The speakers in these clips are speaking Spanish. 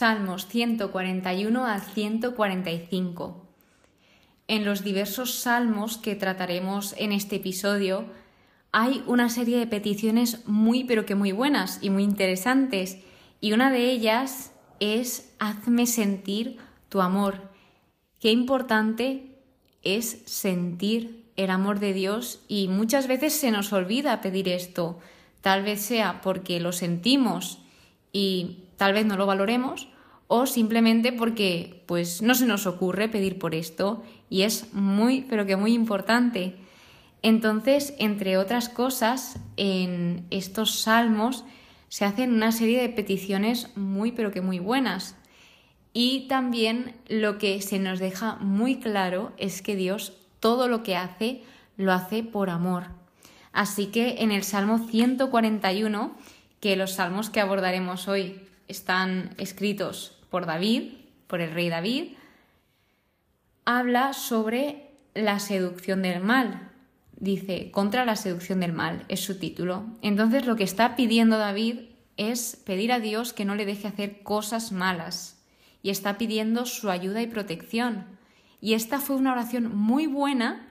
Salmos 141 al 145. En los diversos salmos que trataremos en este episodio hay una serie de peticiones muy pero que muy buenas y muy interesantes y una de ellas es hazme sentir tu amor. Qué importante es sentir el amor de Dios y muchas veces se nos olvida pedir esto. Tal vez sea porque lo sentimos y tal vez no lo valoremos o simplemente porque pues no se nos ocurre pedir por esto y es muy pero que muy importante. Entonces, entre otras cosas, en estos salmos se hacen una serie de peticiones muy pero que muy buenas. Y también lo que se nos deja muy claro es que Dios todo lo que hace lo hace por amor. Así que en el Salmo 141, que los salmos que abordaremos hoy están escritos por David, por el rey David, habla sobre la seducción del mal, dice, contra la seducción del mal, es su título. Entonces lo que está pidiendo David es pedir a Dios que no le deje hacer cosas malas y está pidiendo su ayuda y protección. Y esta fue una oración muy buena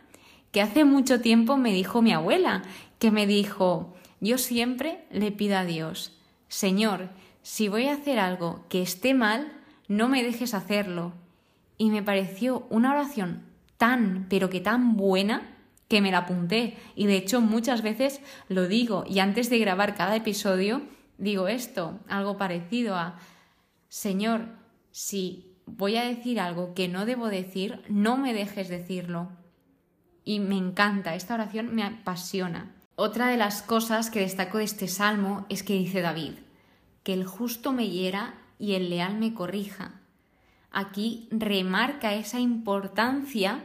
que hace mucho tiempo me dijo mi abuela, que me dijo, yo siempre le pido a Dios, Señor, si voy a hacer algo que esté mal, no me dejes hacerlo. Y me pareció una oración tan, pero que tan buena, que me la apunté y de hecho muchas veces lo digo y antes de grabar cada episodio digo esto, algo parecido a Señor, si voy a decir algo que no debo decir, no me dejes decirlo. Y me encanta, esta oración me apasiona. Otra de las cosas que destaco de este salmo es que dice David, que el justo me hiera y el leal me corrija. Aquí remarca esa importancia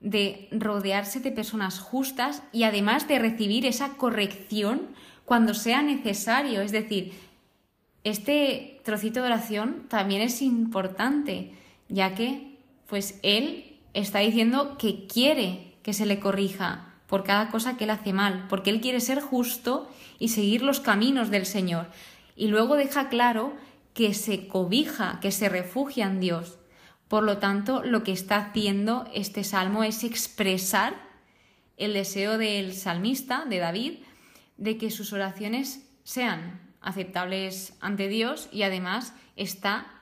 de rodearse de personas justas y además de recibir esa corrección cuando sea necesario. Es decir, este trocito de oración también es importante, ya que pues él está diciendo que quiere que se le corrija por cada cosa que él hace mal, porque él quiere ser justo y seguir los caminos del Señor. Y luego deja claro que se cobija, que se refugia en Dios. Por lo tanto, lo que está haciendo este salmo es expresar el deseo del salmista, de David, de que sus oraciones sean aceptables ante Dios y además está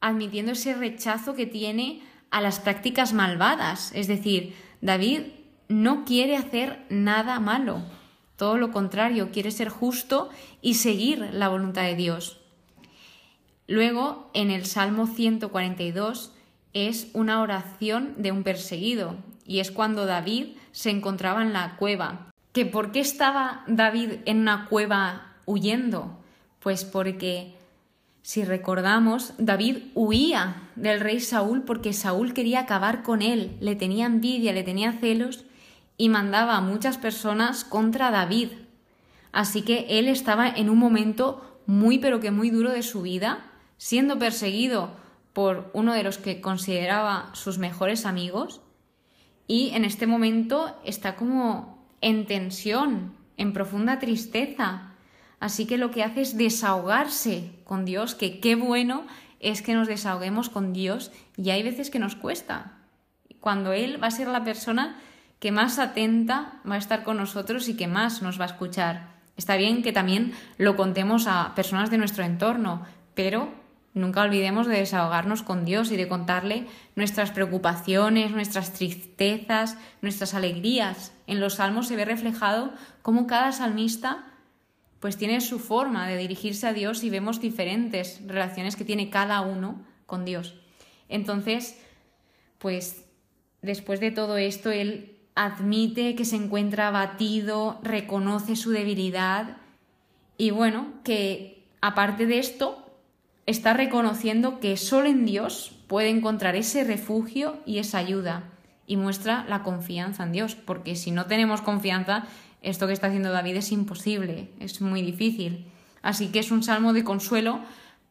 admitiendo ese rechazo que tiene a las prácticas malvadas. Es decir, David no quiere hacer nada malo, todo lo contrario, quiere ser justo y seguir la voluntad de Dios. Luego, en el Salmo 142, es una oración de un perseguido y es cuando David se encontraba en la cueva. ¿Que por qué estaba David en una cueva huyendo? Pues porque si recordamos, David huía del rey Saúl porque Saúl quería acabar con él, le tenía envidia, le tenía celos y mandaba a muchas personas contra David. Así que él estaba en un momento muy pero que muy duro de su vida, siendo perseguido por uno de los que consideraba sus mejores amigos y en este momento está como en tensión, en profunda tristeza. Así que lo que hace es desahogarse con Dios, que qué bueno es que nos desahoguemos con Dios y hay veces que nos cuesta. Cuando Él va a ser la persona que más atenta va a estar con nosotros y que más nos va a escuchar. Está bien que también lo contemos a personas de nuestro entorno, pero Nunca olvidemos de desahogarnos con Dios y de contarle nuestras preocupaciones, nuestras tristezas, nuestras alegrías. En los salmos se ve reflejado cómo cada salmista pues tiene su forma de dirigirse a Dios y vemos diferentes relaciones que tiene cada uno con Dios. Entonces, pues después de todo esto, él admite que se encuentra abatido, reconoce su debilidad y bueno, que aparte de esto, está reconociendo que solo en Dios puede encontrar ese refugio y esa ayuda y muestra la confianza en Dios, porque si no tenemos confianza, esto que está haciendo David es imposible, es muy difícil. Así que es un salmo de consuelo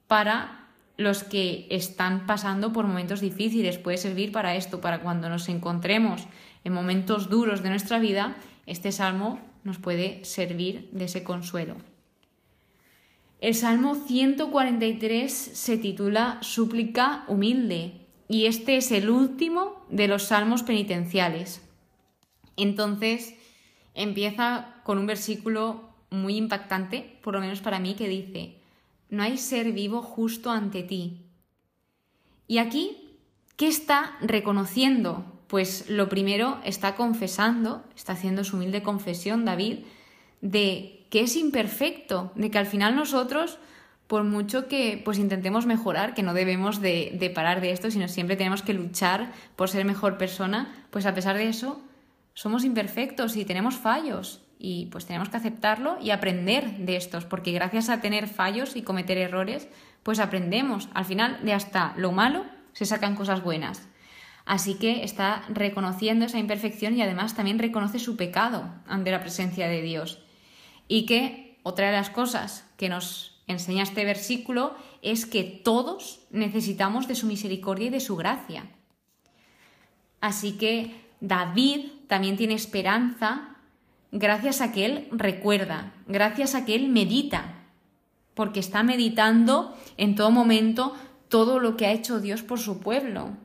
para los que están pasando por momentos difíciles, puede servir para esto, para cuando nos encontremos en momentos duros de nuestra vida, este salmo nos puede servir de ese consuelo. El Salmo 143 se titula Súplica humilde y este es el último de los salmos penitenciales. Entonces empieza con un versículo muy impactante, por lo menos para mí, que dice, no hay ser vivo justo ante ti. Y aquí, ¿qué está reconociendo? Pues lo primero está confesando, está haciendo su humilde confesión David, de que es imperfecto, de que al final nosotros por mucho que pues intentemos mejorar, que no debemos de, de, parar de esto, sino siempre tenemos que luchar por ser mejor persona, pues a pesar de eso, somos imperfectos y tenemos fallos. Y pues tenemos que aceptarlo y aprender de estos, porque gracias a tener fallos y cometer errores, pues aprendemos. Al final, de hasta lo malo se sacan cosas buenas. Así que está reconociendo esa imperfección y además también reconoce su pecado ante la presencia de Dios. Y que otra de las cosas que nos enseña este versículo es que todos necesitamos de su misericordia y de su gracia. Así que David también tiene esperanza gracias a que él recuerda, gracias a que él medita, porque está meditando en todo momento todo lo que ha hecho Dios por su pueblo.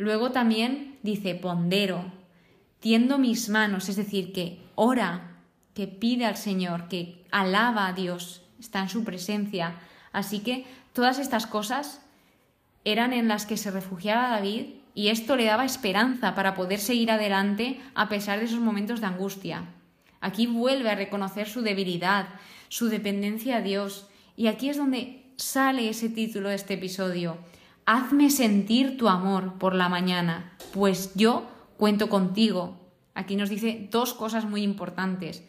Luego también dice, pondero, tiendo mis manos, es decir, que ora, que pide al Señor, que alaba a Dios, está en su presencia. Así que todas estas cosas eran en las que se refugiaba David y esto le daba esperanza para poder seguir adelante a pesar de esos momentos de angustia. Aquí vuelve a reconocer su debilidad, su dependencia a Dios y aquí es donde sale ese título de este episodio. Hazme sentir tu amor por la mañana, pues yo cuento contigo. Aquí nos dice dos cosas muy importantes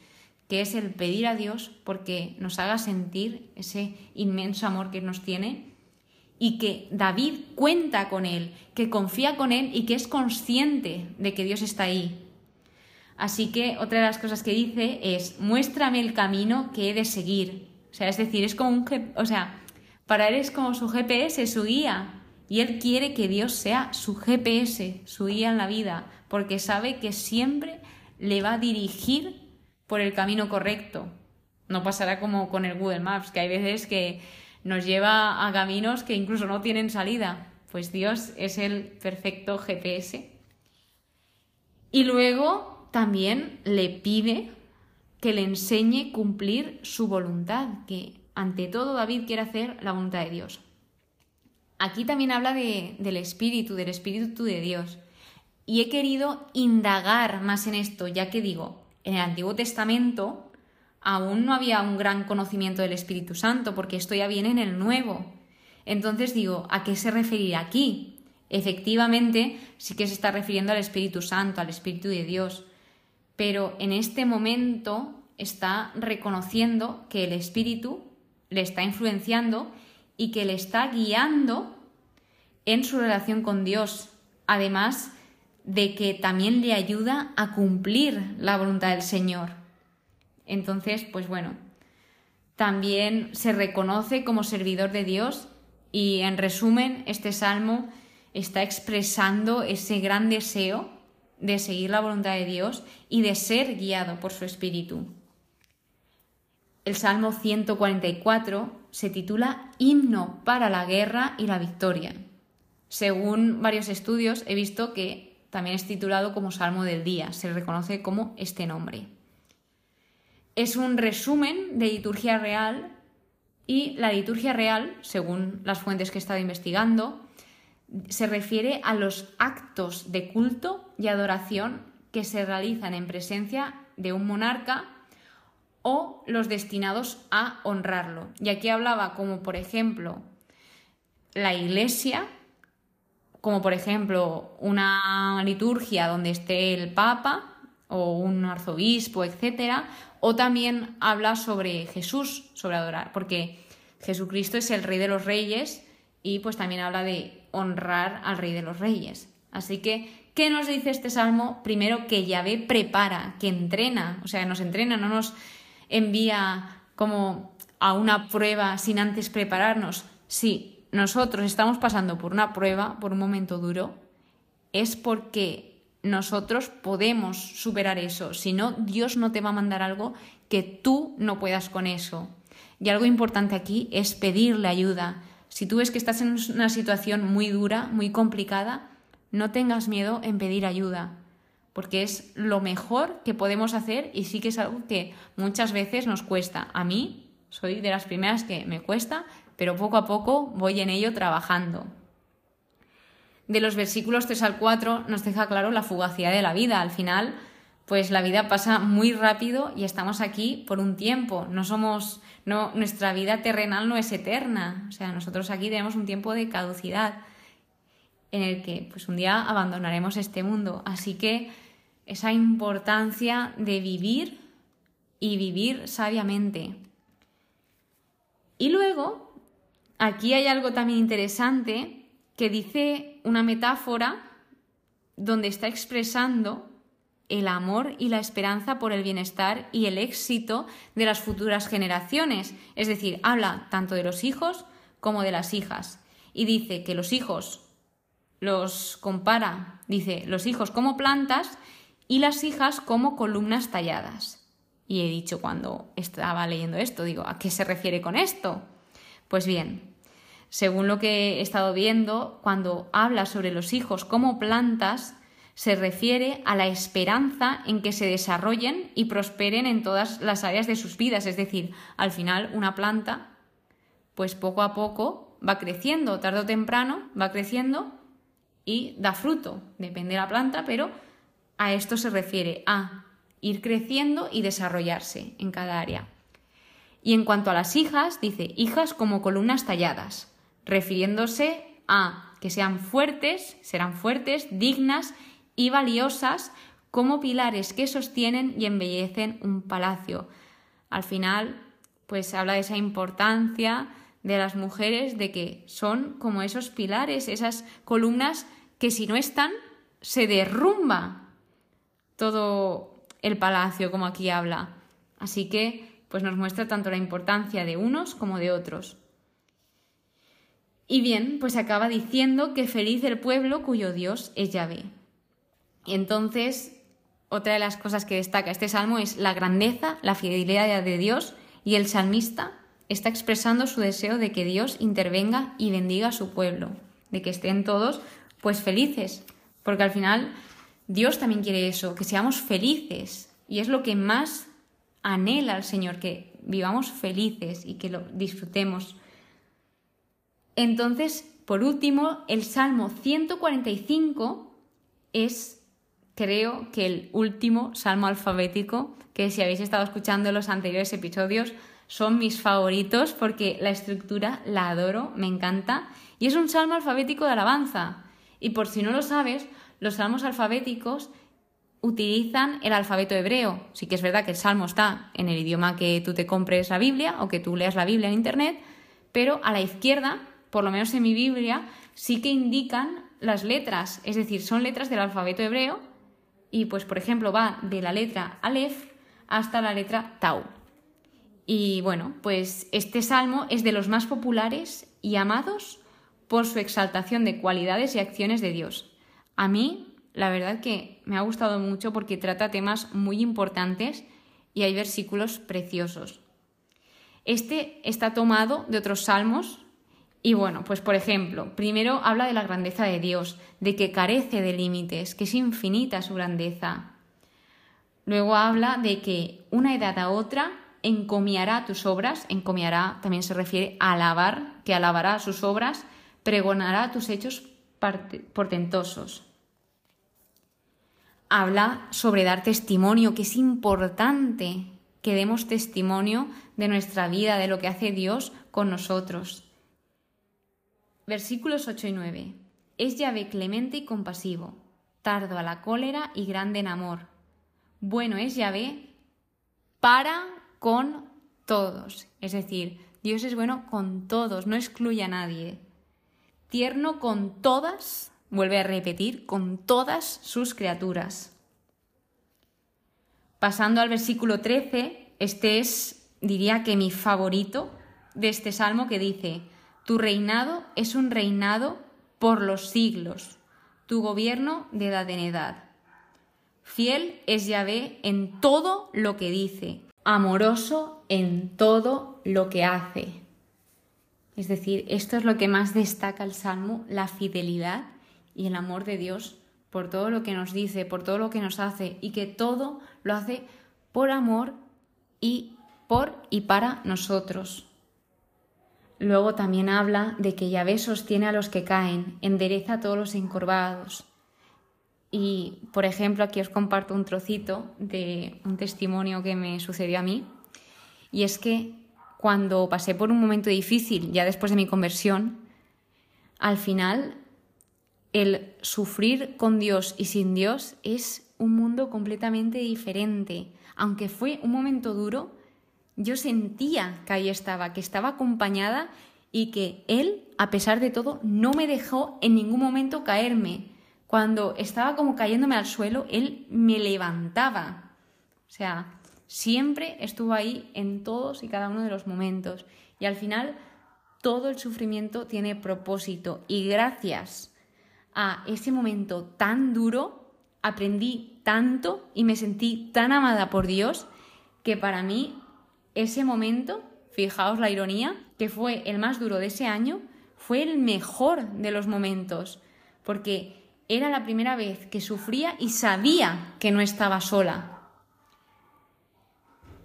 que es el pedir a Dios porque nos haga sentir ese inmenso amor que nos tiene y que David cuenta con él, que confía con él y que es consciente de que Dios está ahí. Así que otra de las cosas que dice es, muéstrame el camino que he de seguir. O sea, es decir, es como un, o sea, para él es como su GPS, su guía. Y él quiere que Dios sea su GPS, su guía en la vida, porque sabe que siempre le va a dirigir por el camino correcto. No pasará como con el Google Maps, que hay veces que nos lleva a caminos que incluso no tienen salida. Pues Dios es el perfecto GPS. Y luego también le pide que le enseñe cumplir su voluntad, que ante todo David quiere hacer la voluntad de Dios. Aquí también habla de, del Espíritu, del Espíritu de Dios. Y he querido indagar más en esto, ya que digo, en el Antiguo Testamento aún no había un gran conocimiento del Espíritu Santo, porque esto ya viene en el Nuevo. Entonces digo, ¿a qué se referirá aquí? Efectivamente, sí que se está refiriendo al Espíritu Santo, al Espíritu de Dios, pero en este momento está reconociendo que el Espíritu le está influenciando y que le está guiando en su relación con Dios. Además, de que también le ayuda a cumplir la voluntad del Señor. Entonces, pues bueno, también se reconoce como servidor de Dios y en resumen, este salmo está expresando ese gran deseo de seguir la voluntad de Dios y de ser guiado por su Espíritu. El Salmo 144 se titula Himno para la guerra y la victoria. Según varios estudios, he visto que también es titulado como Salmo del Día, se reconoce como este nombre. Es un resumen de liturgia real y la liturgia real, según las fuentes que he estado investigando, se refiere a los actos de culto y adoración que se realizan en presencia de un monarca o los destinados a honrarlo. Y aquí hablaba como, por ejemplo, la iglesia, como por ejemplo una liturgia donde esté el Papa o un arzobispo, etc. O también habla sobre Jesús, sobre adorar, porque Jesucristo es el Rey de los Reyes y pues también habla de honrar al Rey de los Reyes. Así que, ¿qué nos dice este salmo? Primero que Yahvé prepara, que entrena, o sea, nos entrena, no nos envía como a una prueba sin antes prepararnos. Sí, nosotros estamos pasando por una prueba, por un momento duro, es porque nosotros podemos superar eso. Si no, Dios no te va a mandar algo que tú no puedas con eso. Y algo importante aquí es pedirle ayuda. Si tú ves que estás en una situación muy dura, muy complicada, no tengas miedo en pedir ayuda, porque es lo mejor que podemos hacer y sí que es algo que muchas veces nos cuesta. A mí soy de las primeras que me cuesta, pero poco a poco voy en ello trabajando. De los versículos 3 al 4 nos deja claro la fugacidad de la vida. Al final, pues la vida pasa muy rápido y estamos aquí por un tiempo. No somos, no, nuestra vida terrenal no es eterna. O sea, nosotros aquí tenemos un tiempo de caducidad en el que pues un día abandonaremos este mundo. Así que esa importancia de vivir y vivir sabiamente. Y luego, aquí hay algo también interesante que dice una metáfora donde está expresando el amor y la esperanza por el bienestar y el éxito de las futuras generaciones. Es decir, habla tanto de los hijos como de las hijas. Y dice que los hijos los compara, dice, los hijos como plantas y las hijas como columnas talladas. Y he dicho cuando estaba leyendo esto, digo, ¿a qué se refiere con esto? Pues bien, según lo que he estado viendo, cuando habla sobre los hijos como plantas, se refiere a la esperanza en que se desarrollen y prosperen en todas las áreas de sus vidas. Es decir, al final una planta, pues poco a poco va creciendo, tarde o temprano va creciendo y da fruto, depende de la planta, pero a esto se refiere a ir creciendo y desarrollarse en cada área. Y en cuanto a las hijas, dice hijas como columnas talladas, refiriéndose a que sean fuertes, serán fuertes, dignas y valiosas como pilares que sostienen y embellecen un palacio. Al final, pues habla de esa importancia de las mujeres de que son como esos pilares, esas columnas que si no están, se derrumba todo el palacio, como aquí habla. Así que, pues nos muestra tanto la importancia de unos como de otros. Y bien, pues acaba diciendo que feliz el pueblo cuyo Dios es Yahvé. Y entonces, otra de las cosas que destaca este salmo es la grandeza, la fidelidad de Dios y el salmista está expresando su deseo de que Dios intervenga y bendiga a su pueblo, de que estén todos pues felices, porque al final Dios también quiere eso, que seamos felices y es lo que más anhela el Señor, que vivamos felices y que lo disfrutemos. Entonces, por último, el Salmo 145 es, creo que el último salmo alfabético, que si habéis estado escuchando los anteriores episodios, son mis favoritos porque la estructura la adoro, me encanta. Y es un salmo alfabético de alabanza. Y por si no lo sabes, los salmos alfabéticos utilizan el alfabeto hebreo. Sí que es verdad que el salmo está en el idioma que tú te compres la Biblia o que tú leas la Biblia en Internet, pero a la izquierda, por lo menos en mi Biblia, sí que indican las letras, es decir, son letras del alfabeto hebreo y pues por ejemplo va de la letra Aleph hasta la letra Tau. Y bueno, pues este salmo es de los más populares y amados por su exaltación de cualidades y acciones de Dios. A mí, la verdad que me ha gustado mucho porque trata temas muy importantes y hay versículos preciosos. Este está tomado de otros salmos y bueno, pues por ejemplo, primero habla de la grandeza de Dios, de que carece de límites, que es infinita su grandeza. Luego habla de que una edad a otra encomiará tus obras, encomiará también se refiere a alabar, que alabará sus obras, pregonará tus hechos portentosos. Habla sobre dar testimonio, que es importante que demos testimonio de nuestra vida, de lo que hace Dios con nosotros. Versículos 8 y 9. Es llave clemente y compasivo, tardo a la cólera y grande en amor. Bueno es llave para con todos. Es decir, Dios es bueno con todos, no excluye a nadie. Tierno con todas, vuelve a repetir, con todas sus criaturas. Pasando al versículo 13, este es, diría que mi favorito de este salmo que dice, Tu reinado es un reinado por los siglos, tu gobierno de edad en edad. Fiel es Yahvé en todo lo que dice amoroso en todo lo que hace. Es decir, esto es lo que más destaca el Salmo, la fidelidad y el amor de Dios por todo lo que nos dice, por todo lo que nos hace y que todo lo hace por amor y por y para nosotros. Luego también habla de que Yahvé sostiene a los que caen, endereza a todos los encorvados. Y, por ejemplo, aquí os comparto un trocito de un testimonio que me sucedió a mí. Y es que cuando pasé por un momento difícil, ya después de mi conversión, al final el sufrir con Dios y sin Dios es un mundo completamente diferente. Aunque fue un momento duro, yo sentía que ahí estaba, que estaba acompañada y que Él, a pesar de todo, no me dejó en ningún momento caerme. Cuando estaba como cayéndome al suelo, Él me levantaba. O sea, siempre estuvo ahí en todos y cada uno de los momentos. Y al final, todo el sufrimiento tiene propósito. Y gracias a ese momento tan duro, aprendí tanto y me sentí tan amada por Dios que para mí ese momento, fijaos la ironía, que fue el más duro de ese año, fue el mejor de los momentos, porque era la primera vez que sufría y sabía que no estaba sola.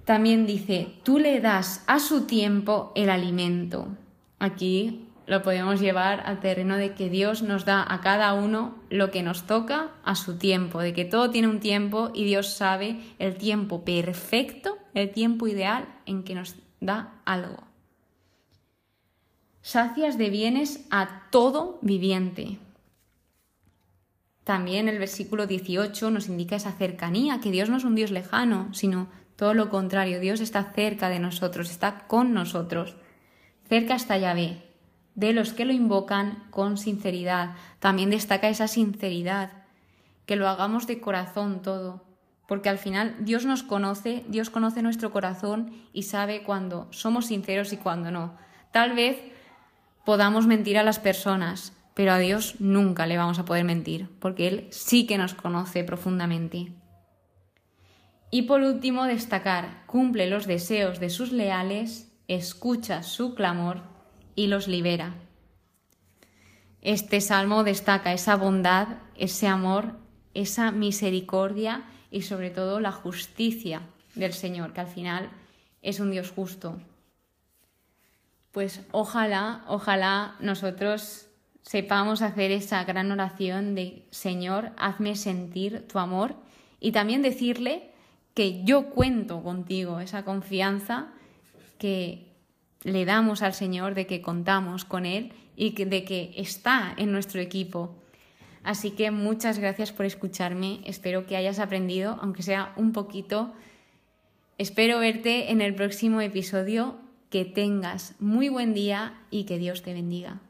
También dice, tú le das a su tiempo el alimento. Aquí lo podemos llevar al terreno de que Dios nos da a cada uno lo que nos toca a su tiempo, de que todo tiene un tiempo y Dios sabe el tiempo perfecto, el tiempo ideal en que nos da algo. Sacias de bienes a todo viviente. También el versículo 18 nos indica esa cercanía, que Dios no es un Dios lejano, sino todo lo contrario, Dios está cerca de nosotros, está con nosotros. Cerca está Yahvé, de los que lo invocan con sinceridad. También destaca esa sinceridad, que lo hagamos de corazón todo, porque al final Dios nos conoce, Dios conoce nuestro corazón y sabe cuándo somos sinceros y cuándo no. Tal vez podamos mentir a las personas, pero a Dios nunca le vamos a poder mentir, porque Él sí que nos conoce profundamente. Y por último, destacar, cumple los deseos de sus leales, escucha su clamor y los libera. Este salmo destaca esa bondad, ese amor, esa misericordia y sobre todo la justicia del Señor, que al final es un Dios justo. Pues ojalá, ojalá nosotros sepamos hacer esa gran oración de Señor, hazme sentir tu amor y también decirle que yo cuento contigo, esa confianza que le damos al Señor de que contamos con Él y de que está en nuestro equipo. Así que muchas gracias por escucharme. Espero que hayas aprendido, aunque sea un poquito. Espero verte en el próximo episodio. Que tengas muy buen día y que Dios te bendiga.